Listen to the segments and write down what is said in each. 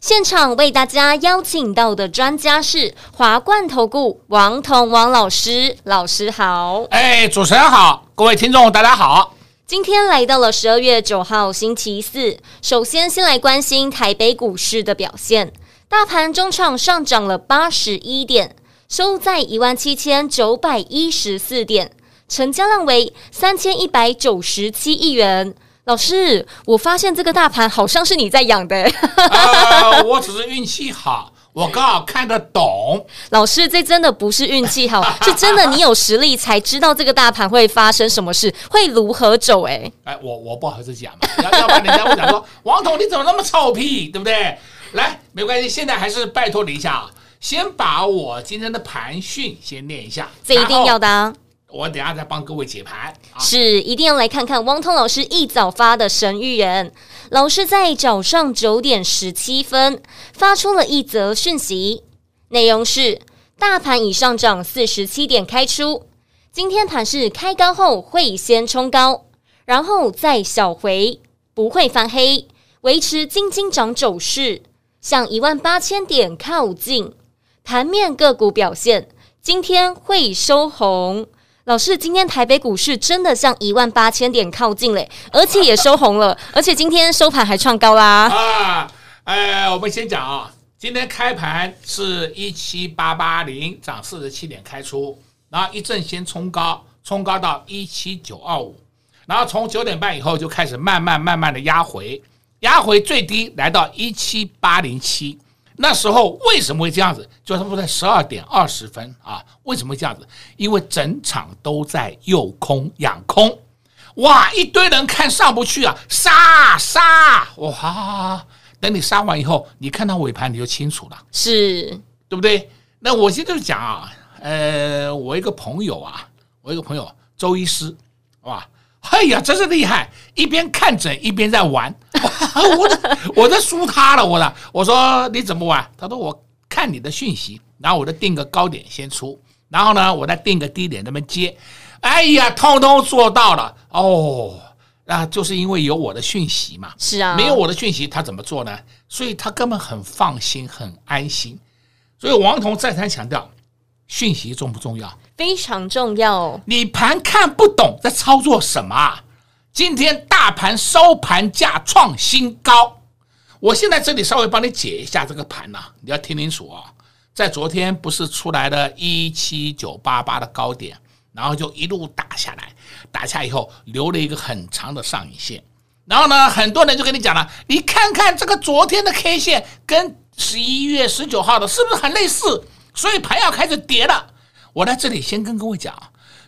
现场为大家邀请到的专家是华冠投顾王彤王老师，老师好。哎，主持人好，各位听众大家好。今天来到了十二月九号星期四，首先先来关心台北股市的表现，大盘中场上涨了八十一点，收在一万七千九百一十四点，成交量为三千一百九十七亿元。老师，我发现这个大盘好像是你在养的。呃，我只是运气好，我刚好看得懂。老师，这真的不是运气好，是真的你有实力才知道这个大盘会发生什么事，会如何走。哎，哎，我我不好意思讲嘛，要要不然人家会讲说王总你怎么那么臭屁，对不对？来，没关系，现在还是拜托你一下啊，先把我今天的盘讯先念一下，这一定要的啊。我等下再帮各位解盘，是一定要来看看汪通老师一早发的神预言。老师在早上九点十七分发出了一则讯息，内容是：大盘已上涨四十七点开出，今天盘是开高后会先冲高，然后再小回，不会翻黑，维持金金涨走势，向一万八千点靠近。盘面个股表现，今天会收红。老师，今天台北股市真的向一万八千点靠近嘞，而且也收红了，而且今天收盘还创高啦。啊，哎，我们先讲啊，今天开盘是一七八八零，涨四十七点开出，然后一阵先冲高，冲高到一七九二五，然后从九点半以后就开始慢慢慢慢的压回，压回最低来到一七八零七。那时候为什么会这样子？就差不多在十二点二十分啊，为什么会这样子？因为整场都在诱空养空，哇，一堆人看上不去啊，杀杀，哇！等你杀完以后，你看到尾盘你就清楚了，是对不对？那我现在就讲啊，呃，我一个朋友啊，我一个朋友周医师，哇。哎呀，真是厉害！一边看诊一边在玩，我的我都输他了，我的。我说你怎么玩？他说我看你的讯息，然后我就定个高点先出，然后呢，我再定个低点那么接。哎呀，通通做到了哦！那就是因为有我的讯息嘛。是啊，没有我的讯息，他怎么做呢？所以他根本很放心，很安心。所以王彤再三强调，讯息重不重要？非常重要。你盘看不懂，在操作什么啊？今天大盘收盘价创新高，我现在这里稍微帮你解一下这个盘呐，你要听清楚啊。在昨天不是出来了一七九八八的高点，然后就一路打下来，打下以后留了一个很长的上影线，然后呢，很多人就跟你讲了，你看看这个昨天的 K 线跟十一月十九号的是不是很类似？所以盘要开始跌了。我在这里先跟各位讲，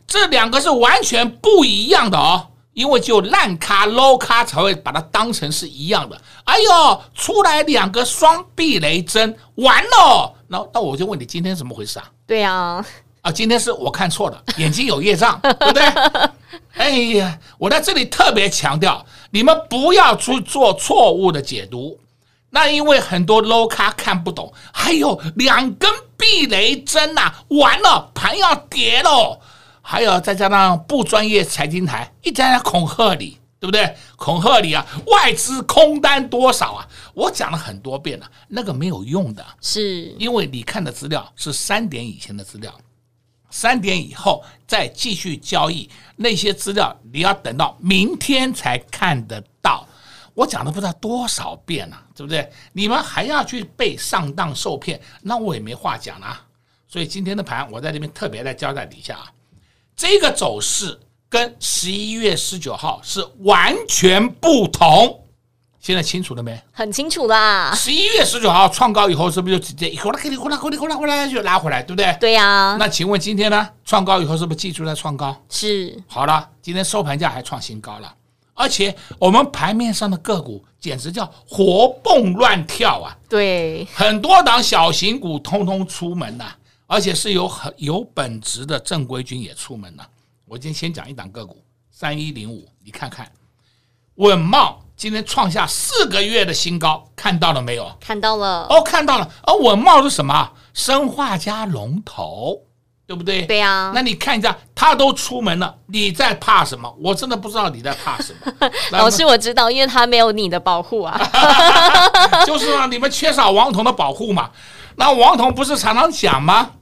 这两个是完全不一样的哦，因为只有烂咖 low 咖才会把它当成是一样的。哎呦，出来两个双避雷针，完了！那那我就问你，今天怎么回事啊？对啊，啊，今天是我看错了，眼睛有业障，对不对？哎呀，我在这里特别强调，你们不要去做错误的解读。那因为很多 low 咖看不懂，还有两根避雷针呐、啊，完了盘要跌喽，还有再加上不专业财经台一直在恐吓你，对不对？恐吓你啊，外资空单多少啊？我讲了很多遍了，那个没有用的，是因为你看的资料是三点以前的资料，三点以后再继续交易，那些资料你要等到明天才看得到。我讲了不知道多少遍了，对不对？你们还要去被上当受骗，那我也没话讲了。所以今天的盘，我在这边特别在交代底下啊，这个走势跟十一月十九号是完全不同。现在清楚了没？很清楚啦。十一月十九号创高以后，是不是就直接一呼啦，给你呼啦，呼啦，呼啦，就拉回来，对不对？对呀。那请问今天呢？创高以后是不是继续在创高？是。好了，今天收盘价还创新高了。而且我们盘面上的个股简直叫活蹦乱跳啊！对，很多档小型股通通出门呐、啊，而且是有很有本质的正规军也出门了、啊。我今天先讲一档个股，三一零五，你看看，稳茂今天创下四个月的新高，看到了没有？看到了哦，看到了。而稳茂是什么？生化加龙头。对不对？对呀、啊。那你看一下，他都出门了，你在怕什么？我真的不知道你在怕什么。老师，我知道，因为他没有你的保护啊。就是啊，你们缺少王彤的保护嘛。那王彤不是常常讲吗？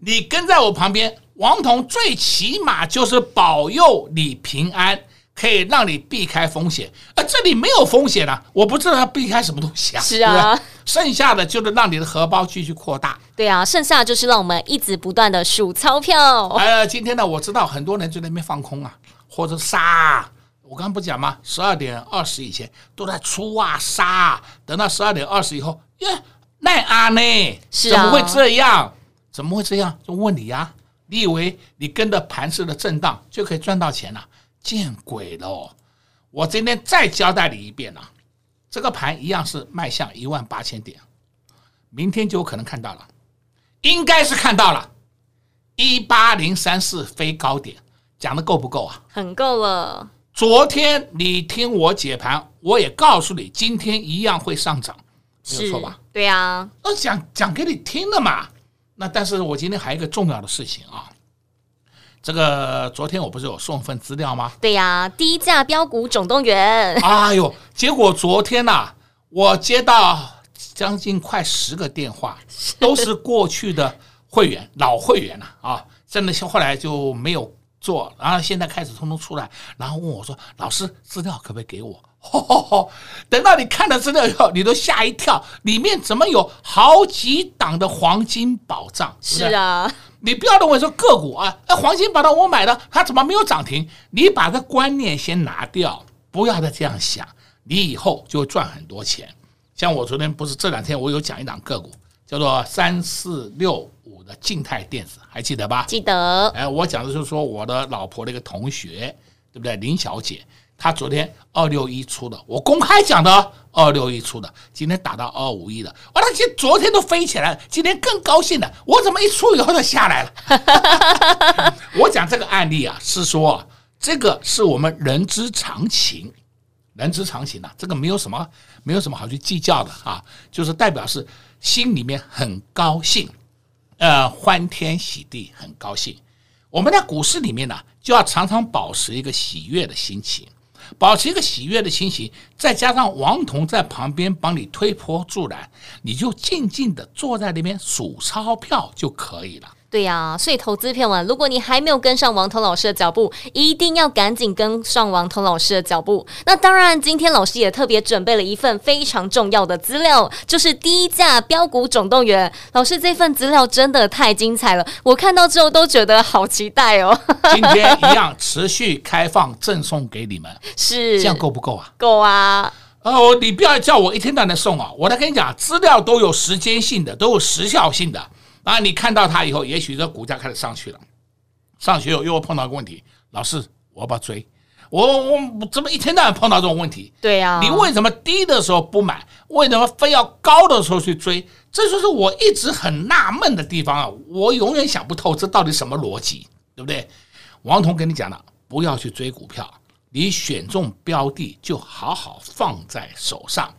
你跟在我旁边，王彤最起码就是保佑你平安。可以让你避开风险，而这里没有风险啊！我不知道他避开什么东西啊。是啊，剩下的就是让你的荷包继续扩大。对啊，剩下就是让我们一直不断的数钞票。呃，今天呢，我知道很多人就在那边放空啊，或者杀。我刚刚不讲吗？十二点二十以前都在出啊杀，等到十二点二十以后，耶，奈阿呢？是啊，怎么会这样？怎么会这样？就问你呀、啊，你以为你跟着盘势的震荡就可以赚到钱了、啊？见鬼了！我今天再交代你一遍啊，这个盘一样是迈向一万八千点，明天就有可能看到了，应该是看到了一八零三四非高点，讲的够不够啊？很够了。昨天你听我解盘，我也告诉你，今天一样会上涨，没有错吧？对呀，我讲讲给你听的嘛。那但是我今天还有一个重要的事情啊。这个昨天我不是有送份资料吗？对呀，低价标股总动员。哎呦，结果昨天呐、啊，我接到将近快十个电话，都是过去的会员、老会员了啊，真的后来就没有做，然后现在开始通通出来，然后问我说：“老师，资料可不可以给我？”吼吼吼，等到你看了资料以后，你都吓一跳，里面怎么有好几档的黄金宝藏？是啊。你不要认为说个股啊，那黄金宝藏我买了，它怎么没有涨停？你把这观念先拿掉，不要再这样想，你以后就会赚很多钱。像我昨天不是这两天我有讲一档个股，叫做三四六五的静态电子，还记得吧？记得。哎，我讲的就是说我的老婆的一个同学，对不对？林小姐。他昨天二六一出的，我公开讲的二六一出的，今天打到二五一了，哇，他今昨天都飞起来了，今天更高兴了。我怎么一出以后就下来了？我讲这个案例啊，是说这个是我们人之常情，人之常情啊，这个没有什么没有什么好去计较的啊，就是代表是心里面很高兴，呃，欢天喜地，很高兴。我们在股市里面呢，就要常常保持一个喜悦的心情。保持一个喜悦的心情，再加上王彤在旁边帮你推波助澜，你就静静的坐在那边数钞票就可以了。对呀、啊，所以投资朋友们，如果你还没有跟上王彤老师的脚步，一定要赶紧跟上王彤老师的脚步。那当然，今天老师也特别准备了一份非常重要的资料，就是低价标股总动员。老师这份资料真的太精彩了，我看到之后都觉得好期待哦。今天一样持续开放赠送给你们，是这样够不够啊？够啊！哦，你不要叫我一天到晚送啊！我来跟你讲，资料都有时间性的，都有时效性的。啊，你看到它以后，也许这股价开始上去了。上学又又碰到一个问题，老师，我要不要追？我我怎么一天到晚碰到这种问题？对呀、啊，你为什么低的时候不买？为什么非要高的时候去追？这就是我一直很纳闷的地方啊！我永远想不透这到底什么逻辑，对不对？王彤跟你讲了，不要去追股票，你选中标的就好好放在手上，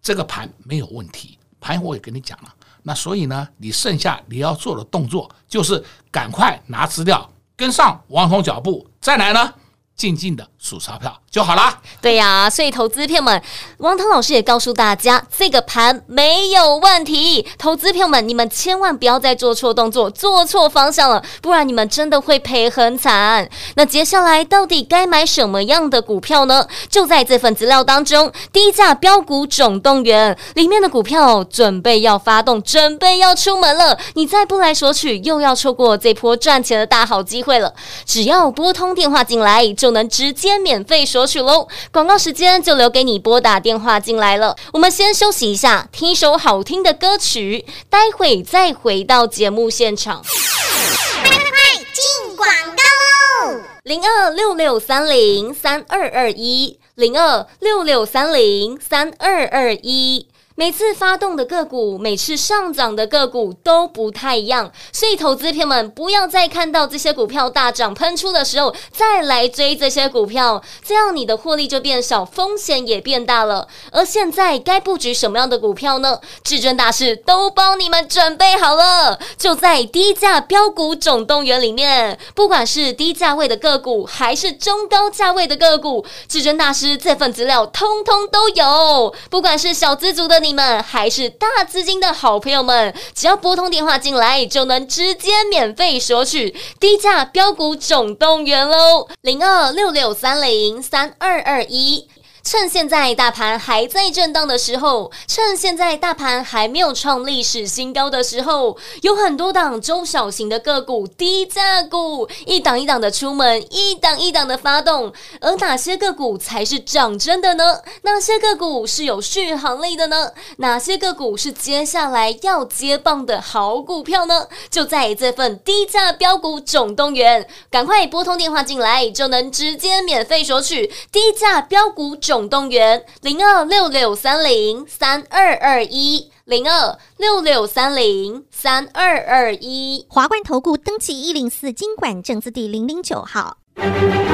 这个盘没有问题。盘我也跟你讲了。那所以呢，你剩下你要做的动作就是赶快拿资料跟上王彤脚步，再来呢，静静的数钞票。就好了。对呀、所以投资票们，王涛老师也告诉大家，这个盘没有问题。投资票们，你们千万不要再做错动作、做错方向了，不然你们真的会赔很惨。那接下来到底该买什么样的股票呢？就在这份资料当中，低价标股总动员里面的股票准备要发动，准备要出门了。你再不来索取，又要错过这波赚钱的大好机会了。只要拨通电话进来。就能直接免费索取喽！广告时间就留给你拨打电话进来了。我们先休息一下，听一首好听的歌曲，待会再回到节目现场。快快进广告喽！零二六六三零三二二一，零二六六三零三二二一。每次发动的个股，每次上涨的个股都不太一样，所以投资朋友们不要再看到这些股票大涨喷出的时候再来追这些股票，这样你的获利就变少，风险也变大了。而现在该布局什么样的股票呢？至尊大师都帮你们准备好了，就在低价标股总动员里面，不管是低价位的个股还是中高价位的个股，至尊大师这份资料通通都有，不管是小资族的你。们还是大资金的好朋友们，只要拨通电话进来，就能直接免费索取低价标股总动员喽，零二六六三零三二二一。趁现在大盘还在震荡的时候，趁现在大盘还没有创历史新高的时候，有很多档中小型的个股、低价股，一档一档的出门，一档一档的发动。而哪些个股才是涨真的呢？哪些个股是有续航力的呢？哪些个股是接下来要接棒的好股票呢？就在这份低价标股总动员，赶快拨通电话进来，就能直接免费索取低价标股总。总动员零二六六三零三二二一零二六六三零三二二一。华冠投顾登记一零四金管证字第零零九号，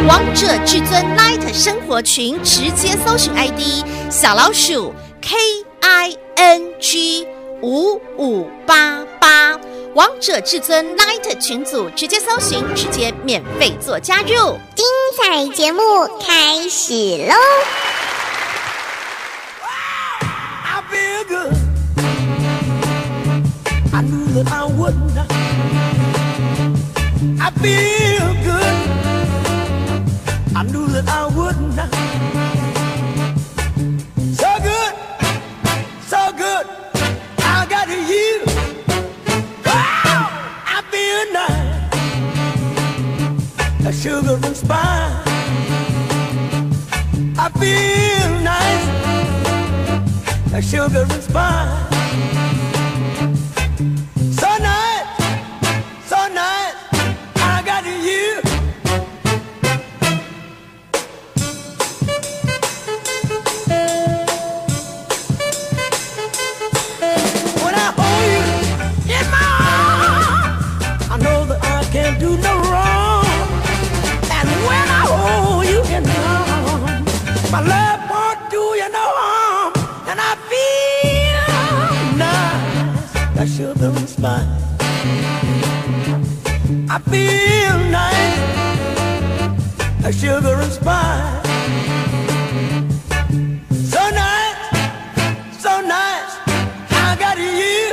王者至尊 Light 生活群直接搜寻 ID 小老鼠 K I N G 五五八八，王者至尊 Light 群组直接搜寻，直接免费做加入，精彩节目开始喽！nigga. I knew that I would not. I feel good. I knew that I would not. So good, so good. I got to you. I feel nice. A sugar and spice. I feel nice like sugar and spice. feel nice, like sugar and spice. So nice, so nice, I got you.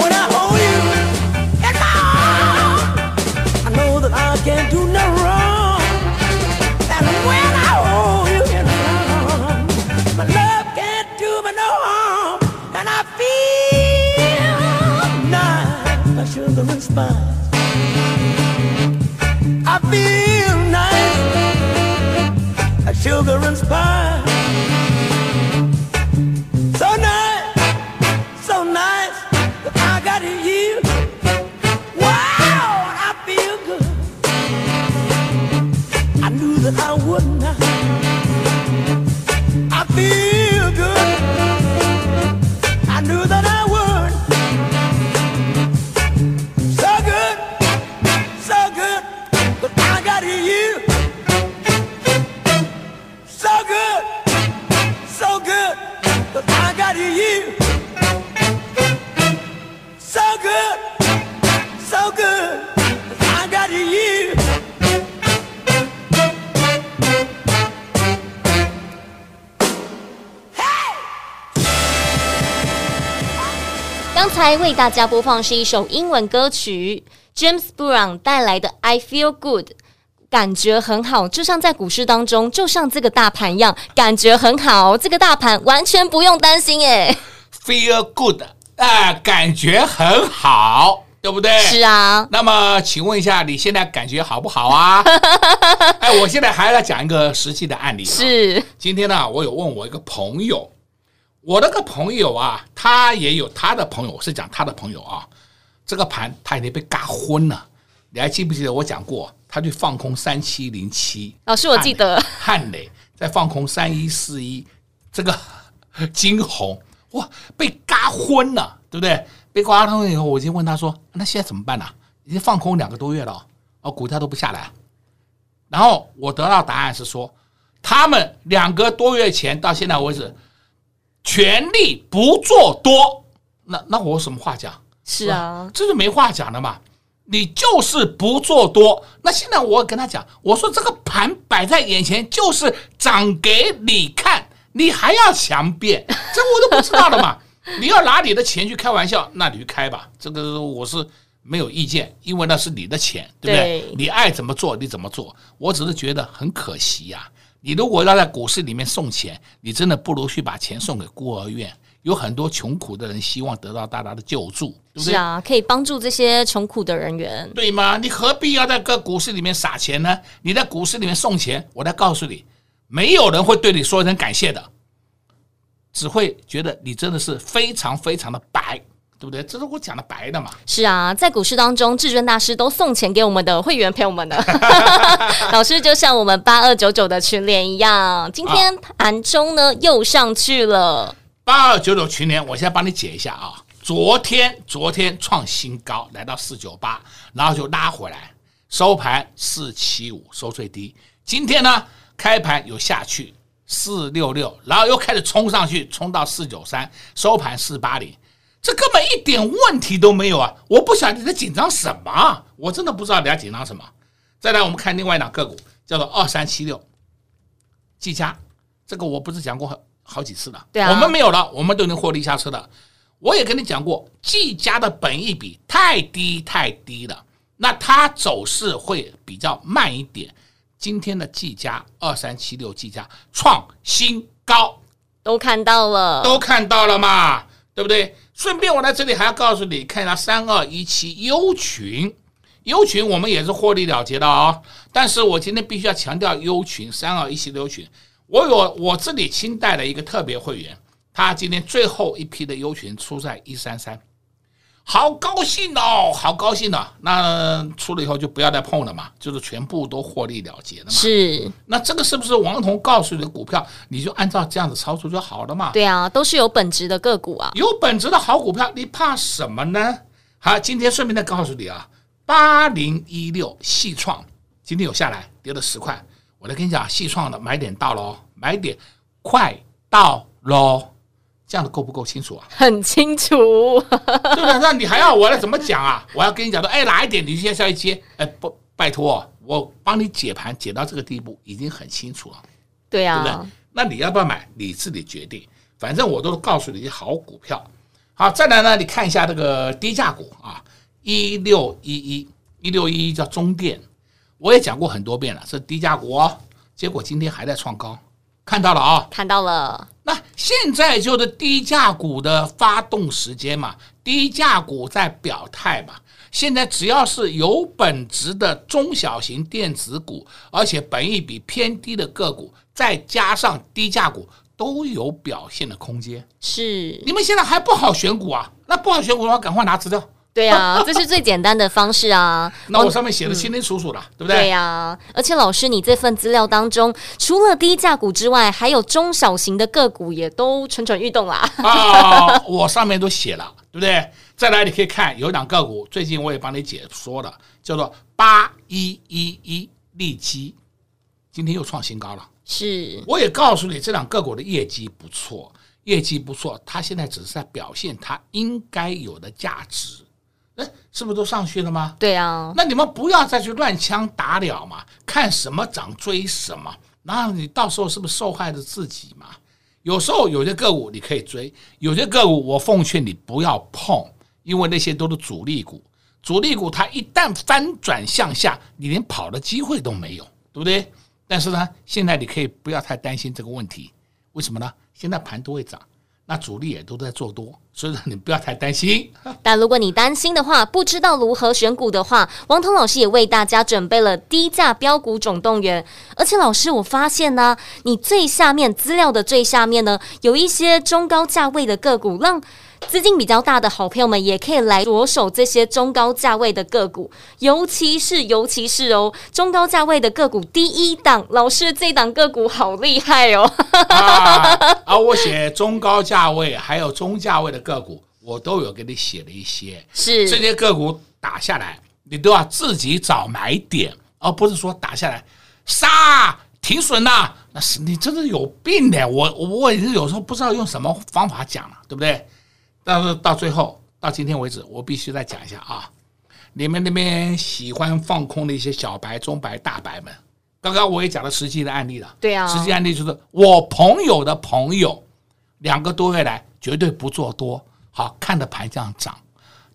When I hold you in my arms, I know that I can't do no wrong. 来为大家播放是一首英文歌曲，James Brown 带来的《I Feel Good》，感觉很好，就像在股市当中，就像这个大盘一样，感觉很好。这个大盘完全不用担心，耶，Feel Good 啊、呃，感觉很好，对不对？是啊。那么，请问一下，你现在感觉好不好啊？哎，我现在还要讲一个实际的案例。是，今天呢，我有问我一个朋友。我那个朋友啊，他也有他的朋友，我是讲他的朋友啊，这个盘他已经被嘎昏了。你还记不记得我讲过，他去放空三七零七？老师，我记得汉磊在放空三一四一，这个金红哇，被嘎昏了，对不对？被刮通以后，我就问他说：“那现在怎么办呢？已经放空两个多月了，哦，股价都不下来。”然后我得到答案是说，他们两个多月前到现在为止，全力不做多。那那我有什么话讲？是啊，这就没话讲了嘛。你就是不做多，那现在我跟他讲，我说这个盘摆在眼前就是涨给你看，你还要强辩，这我都不知道了嘛。你要拿你的钱去开玩笑，那你去开吧，这个我是没有意见，因为那是你的钱，对不对？对，你爱怎么做你怎么做，我只是觉得很可惜呀。你如果要在股市里面送钱，你真的不如去把钱送给孤儿院。有很多穷苦的人希望得到大家的救助，对不对？是啊，可以帮助这些穷苦的人员，对吗？你何必要在个股市里面撒钱呢？你在股市里面送钱，我来告诉你，没有人会对你说一声感谢的，只会觉得你真的是非常非常的白，对不对？这是我讲的白的嘛。是啊，在股市当中，至尊大师都送钱给我们的会员陪我们的，老师就像我们八二九九的群联一样，今天盘中呢又上去了。八二九九群联，我现在帮你解一下啊。昨天昨天创新高，来到四九八，然后就拉回来，收盘四七五，收最低。今天呢，开盘有下去四六六，然后又开始冲上去，冲到四九三，收盘四八零。这根本一点问题都没有啊！我不晓得你在紧张什么，我真的不知道你在紧张什么。再来，我们看另外一档个股，叫做二三七六，技嘉，这个我不是讲过好几次了，对啊，我们没有了，我们都能获利下车的。我也跟你讲过，技嘉的本益比太低太低了，那它走势会比较慢一点。今天的技嘉二三七六技嘉创新高，都看到了，都看到了嘛，对不对？顺便我在这里还要告诉你，看一下三二一七优群，优群我们也是获利了结的啊、但是我今天必须要强调优群三二一七优群。我有我这里清代的一个特别会员，他今天最后一批的优群出在一三三，好高兴哦，好高兴哦。那出了以后就不要再碰了嘛，就是全部都获利了结了嘛。是，那这个是不是王彤告诉你的股票，你就按照这样子操作就好了嘛？对啊，都是有本质的个股啊，有本质的好股票，你怕什么呢？好，今天顺便再告诉你啊，八零一六细创今天有下来，跌了十块。我来跟你讲，细创的买点到喽，买点快到喽，这样的够不够清楚啊？很清楚，对不对？那你还要我来怎么讲啊？我要跟你讲说，哎，哪一点你先下一接？哎，不，拜托，我帮你解盘解到这个地步，已经很清楚了。对呀、啊，对不对？那你要不要买？你自己决定。反正我都告诉你一些好股票。好，再来呢，你看一下这个低价股啊，一六一一，一六一一叫中电。我也讲过很多遍了，是低价股哦，结果今天还在创高，看到了啊、哦？看到了。那现在就是低价股的发动时间嘛，低价股在表态嘛。现在只要是有本质的中小型电子股，而且本益比偏低的个股，再加上低价股，都有表现的空间。是。你们现在还不好选股啊？那不好选股的话，赶快拿资料。对啊，这是最简单的方式啊。那我上面写的清清楚楚的，嗯、对不对？对呀、啊，而且老师，你这份资料当中，除了低价股之外，还有中小型的个股也都蠢蠢欲动啦。啊，我上面都写了，对不对？再来，你可以看有一档个股，最近我也帮你解说了，叫做八一一一利基，今天又创新高了。是，我也告诉你，这两个股的业绩不错，业绩不错，它现在只是在表现它应该有的价值。哎，是不是都上去了吗？对啊，那你们不要再去乱枪打鸟嘛，看什么涨追什么，然后你到时候是不是受害的自己嘛？有时候有些个股你可以追，有些个股我奉劝你不要碰，因为那些都是主力股，主力股它一旦翻转向下，你连跑的机会都没有，对不对？但是呢，现在你可以不要太担心这个问题，为什么呢？现在盘都会涨，那主力也都在做多，所以说你不要太担心。但如果你担心的话，不知道如何选股的话，王彤老师也为大家准备了低价标股总动员。而且老师，我发现呢、你最下面资料的最下面呢，有一些中高价位的个股，让资金比较大的好朋友们也可以来着手这些中高价位的个股，尤其是尤其是哦，中高价位的个股第一档，老师这档个股好厉害哦！啊，啊，我写中高价位还有中价位的个股，我都有给你写了一些，是这些个股打下来，你都要自己找买点，而不是说打下来杀停损呐，那是你真的有病的。我我也是有时候不知道用什么方法讲了，对不对？但是到最后，到今天为止，我必须再讲一下啊！你们那边喜欢放空的一些小白、中白、大白们，刚刚我也讲了实际的案例了。对啊，实际案例就是我朋友的朋友，两个多月来绝对不做多，好看的盘这样涨，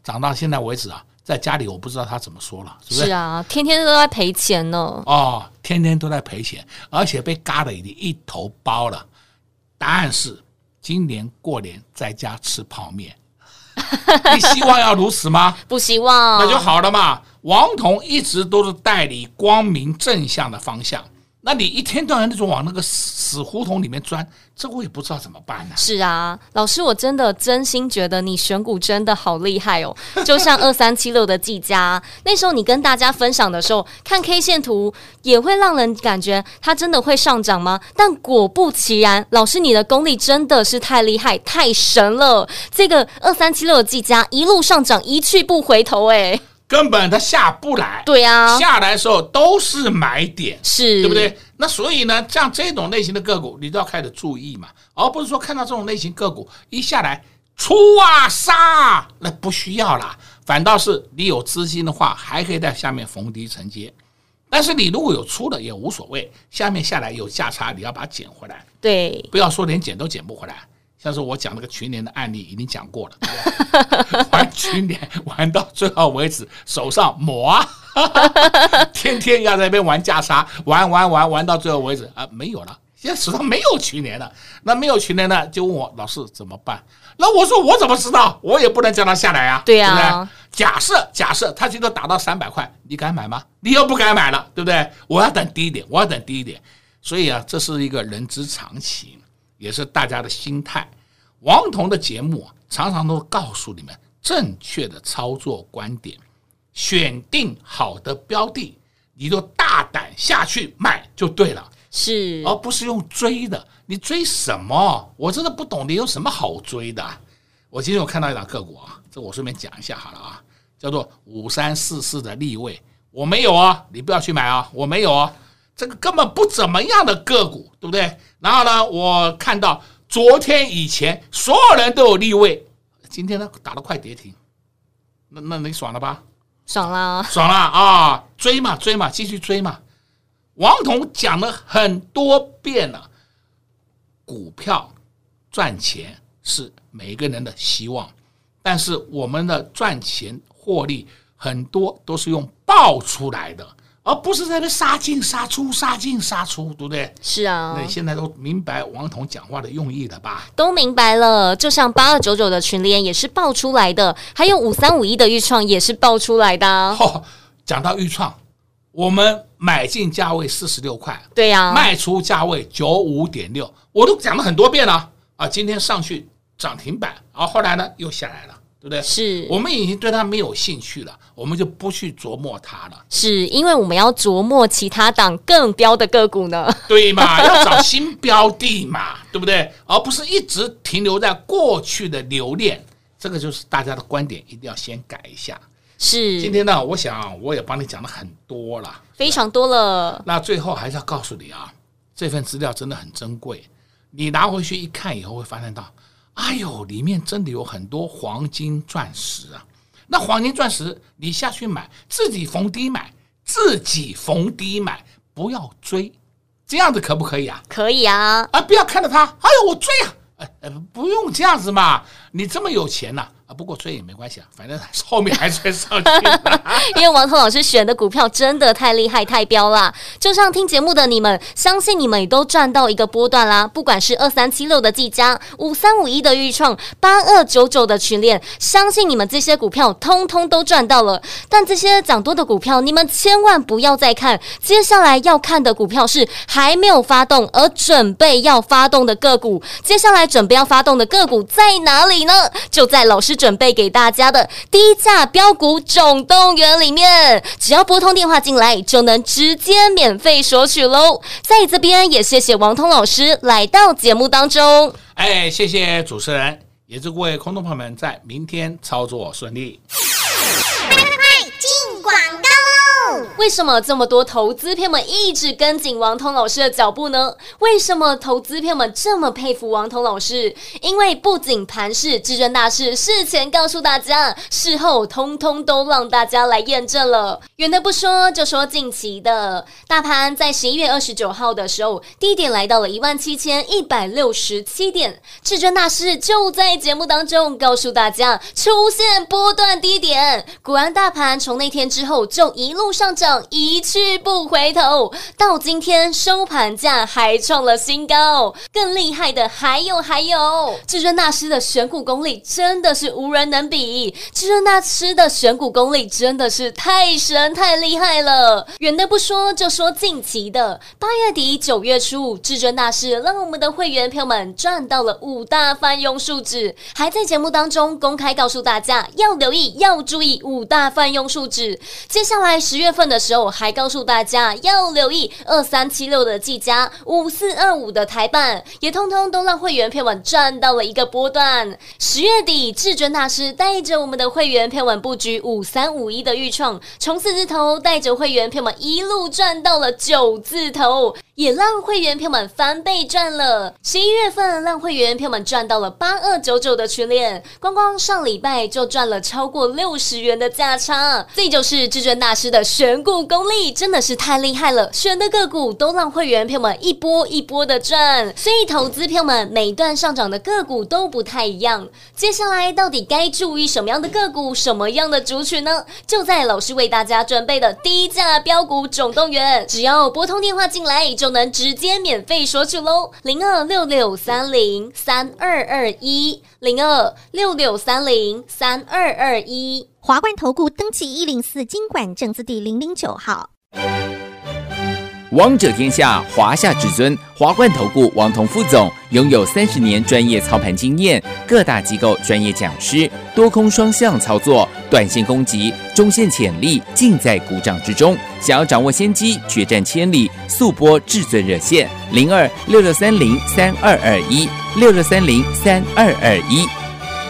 涨到现在为止啊，在家里我不知道他怎么说了，是不是？是啊，天天都在赔钱呢。哦，天天都在赔钱，而且被嘎的已经一头包了。答案是。今年过年在家吃泡面，你希望要如此吗？不希望，那就好了嘛。王彤一直都是代理光明正向的方向。那你一天到晚那种往那个死胡同里面钻，这我也不知道怎么办呢？是啊，老师，我真的真心觉得你选股真的好厉害哦。就像二三七六的技嘉，那时候你跟大家分享的时候，看 K 线图也会让人感觉它真的会上涨吗？但果不其然，老师你的功力真的是太厉害、太神了。这个二三七六的技嘉一路上涨，一去不回头，哎。根本它下不来，对啊，下来的时候都是买点，是，对不对？那所以呢，像这种类型的个股，你都要开始注意嘛，而不是说看到这种类型个股一下来出啊杀，那不需要啦。反倒是你有资金的话，还可以在下面逢低承接。但是你如果有出了也无所谓，下面下来有价差，你要把它捡回来，对，不要说连捡都捡不回来。像是我讲那个群联的案例已经讲过了，对对 玩群联玩到最后为止，手上抹啊，天天要在那边玩架杀，玩玩玩玩到最后为止啊，没有了，现在手上没有群联了。那没有群联呢，就问我老师怎么办？那我说我怎么知道？我也不能叫他下来啊，对呀？假设假设他今天打到三百块，你敢买吗？你又不敢买了，对不对？我要等低一点，我要等低一点。所以啊，这是一个人之常情。也是大家的心态。王彤的节目常常都告诉你们正确的操作观点，选定好的标的，你就大胆下去买就对了，是，而不是用追的。你追什么？我真的不懂，你有什么好追的？我今天我看到一档个股啊，这我顺便讲一下好了啊，叫做五三四四的立位，我没有啊，你不要去买啊，我没有啊。这个根本不怎么样的个股，对不对？然后呢，我看到昨天以前所有人都有立位，今天呢打了快跌停，那那你爽了吧？爽了，爽了啊！追嘛追嘛，继续追嘛。王彤讲了很多遍了，股票赚钱是每个人的希望，但是我们的赚钱获利很多都是用爆出来的。而不是在那杀进杀出、杀进杀出，对不对？是啊，那现在都明白王彤讲话的用意了吧？都明白了。就像八二九九的群联也是爆出来的，还有五三五一的预创也是爆出来的。哦，讲到预创，我们买进价位四十六块，对呀、啊，卖出价位九五点六，我都讲了很多遍了啊。今天上去涨停板，然后后来呢又下来了。对不对？是我们已经对它没有兴趣了，我们就不去琢磨它了。是因为我们要琢磨其他档更标的个股呢？对嘛？要找新标的嘛，对不对？而不是一直停留在过去的留恋。这个就是大家的观点，一定要先改一下。是今天呢，我想我也帮你讲了很多了，非常多了。那最后还是要告诉你啊，这份资料真的很珍贵，你拿回去一看以后，会发现到。哎呦，里面真的有很多黄金钻石啊！那黄金钻石，你下去买，自己逢低买，自己逢低买，不要追，这样子可不可以啊？可以啊！啊，不要看着他，哎呦，我追啊！哎哎，不用这样子嘛，你这么有钱呐、啊？啊，不过追也没关系啊，反正后面还追上去。因为王彤老师选的股票真的太厉害、太飙啦。就像听节目的你们，相信你们也都赚到一个波段啦。不管是二三七六的技嘉、五三五一的预创、八二九九的群联，相信你们这些股票通通都赚到了。但这些涨多的股票，你们千万不要再看。接下来要看的股票是还没有发动而准备要发动的个股。接下来准备要发动的个股在哪里呢？就在老师。准备给大家的低价标股总动员里面，只要拨通电话进来，就能直接免费索取喽。在这边也谢谢王通老师来到节目当中。哎，谢谢主持人，也祝各位空洞朋友们在明天操作顺利。为什么这么多投资朋友们一直跟紧王通老师的脚步呢？为什么投资朋友们这么佩服王通老师？因为不仅盘势至尊大师事前告诉大家，事后通通都让大家来验证了。远的不说，就说近期的大盘，在十一月二十九号的时候，低点来到了一万七千一百六十七点，至尊大师就在节目当中告诉大家，出现波段低点。果然，大盘从那天之后就一路上涨。一去不回头，到今天收盘价还创了新高。更厉害的还有还有，至尊大师的选股功力真的是无人能比。至尊大师的选股功力真的是太神太厉害了。远的不说，就说近期的八月底九月初，至尊大师让我们的会员朋友们赚到了五大泛用数指，还在节目当中公开告诉大家要留意要注意五大泛用数指。接下来十月份的。时候还告诉大家要留意二三七六的技嘉，五四二五的台半，也通通都让会员票赚到了一个波段。十月底，至尊大师带着我们的会员朋友们布局五三五一的预创，从四字头带着会员朋友们一路赚到了九字头。也让会员朋友们翻倍赚了。十一月份让会员朋友们赚到了八二九九的群联，光光上礼拜就赚了超过六十元的价差。这就是至尊大师的选股股功力，真的是太厉害了。选的个股都让会员朋友们一波一波的赚。所以投资朋友们每段上涨的个股都不太一样。接下来到底该注意什么样的个股，什么样的族群呢？就在老师为大家准备的低价标股总动员，只要拨通电话进来就。能直接免费索取喽，零二六六三零三二二一，零二六六三零三二二一，华冠投顾登记一零四经管证字第零零九号。王者天下，华夏至尊，华冠投顾王彤副总拥有三十年专业操盘经验，各大机构专业讲师，多空双向操作，短线攻击，中线潜力尽在股掌之中。想要掌握先机，决战千里，速拨至尊热线零二六六三零三二二一六六三零三二二一。